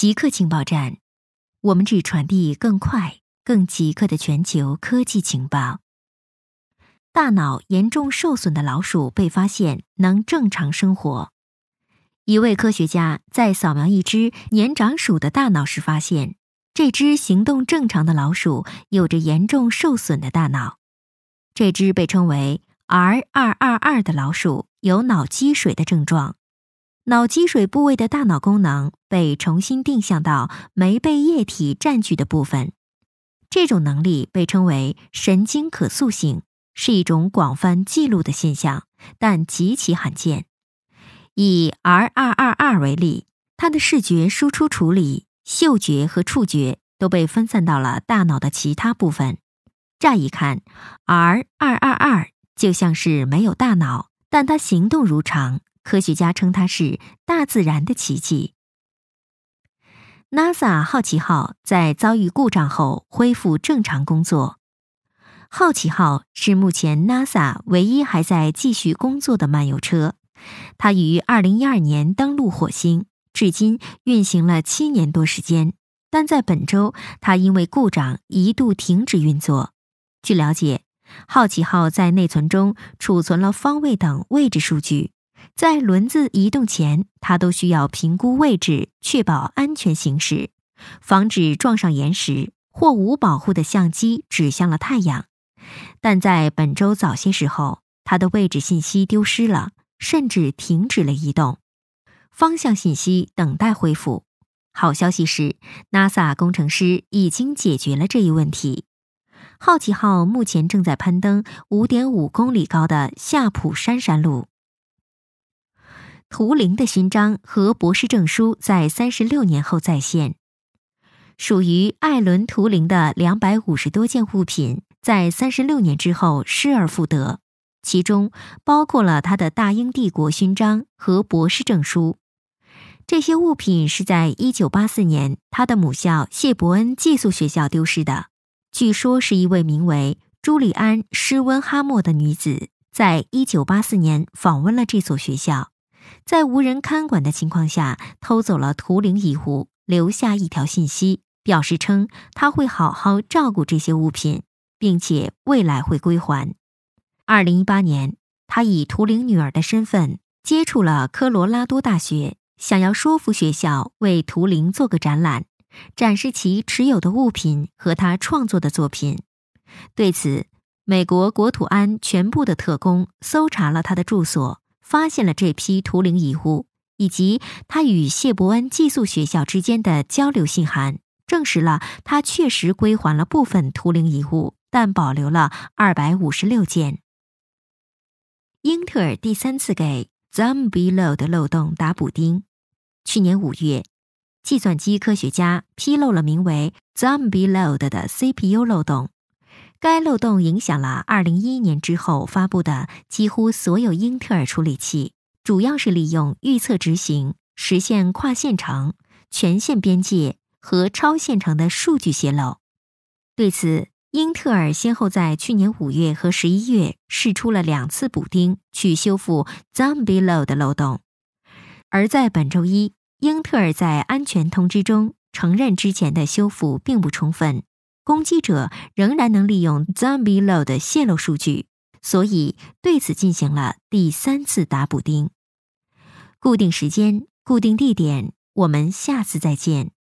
极客情报站，我们只传递更快、更极客的全球科技情报。大脑严重受损的老鼠被发现能正常生活。一位科学家在扫描一只年长鼠的大脑时发现，这只行动正常的老鼠有着严重受损的大脑。这只被称为 R 二二二的老鼠有脑积水的症状。脑积水部位的大脑功能被重新定向到没被液体占据的部分，这种能力被称为神经可塑性，是一种广泛记录的现象，但极其罕见。以 R 二二二为例，它的视觉输出处理、嗅觉和触觉都被分散到了大脑的其他部分。乍一看，R 二二二就像是没有大脑，但它行动如常。科学家称它是大自然的奇迹。NASA 好奇号在遭遇故障后恢复正常工作。好奇号是目前 NASA 唯一还在继续工作的漫游车。它于2012年登陆火星，至今运行了七年多时间。但在本周，它因为故障一度停止运作。据了解，好奇号在内存中储存了方位等位置数据。在轮子移动前，它都需要评估位置，确保安全行驶，防止撞上岩石或无保护的相机指向了太阳。但在本周早些时候，它的位置信息丢失了，甚至停止了移动，方向信息等待恢复。好消息是，NASA 工程师已经解决了这一问题。好奇号目前正在攀登5.5公里高的夏普山山路。图灵的勋章和博士证书在三十六年后再现，属于艾伦·图灵的两百五十多件物品，在三十六年之后失而复得，其中包括了他的大英帝国勋章和博士证书。这些物品是在一九八四年他的母校谢伯恩寄宿学校丢失的，据说是一位名为朱利安·施温哈默的女子，在一九八四年访问了这所学校。在无人看管的情况下，偷走了图灵遗物，留下一条信息，表示称他会好好照顾这些物品，并且未来会归还。二零一八年，他以图灵女儿的身份接触了科罗拉多大学，想要说服学校为图灵做个展览，展示其持有的物品和他创作的作品。对此，美国国土安全部的特工搜查了他的住所。发现了这批图灵遗物，以及他与谢伯恩寄宿学校之间的交流信函，证实了他确实归还了部分图灵遗物，但保留了二百五十六件。英特尔第三次给 Zombie Load 漏洞打补丁。去年五月，计算机科学家披露了名为 Zombie Load 的 CPU 漏洞。该漏洞影响了2011年之后发布的几乎所有英特尔处理器，主要是利用预测执行实现跨线程、全线边界和超线程的数据泄露。对此，英特尔先后在去年五月和十一月试出了两次补丁，去修复 Zombie Load 漏洞。而在本周一，英特尔在安全通知中承认之前的修复并不充分。攻击者仍然能利用 Zombie Load 泄露数据，所以对此进行了第三次打补丁。固定时间，固定地点，我们下次再见。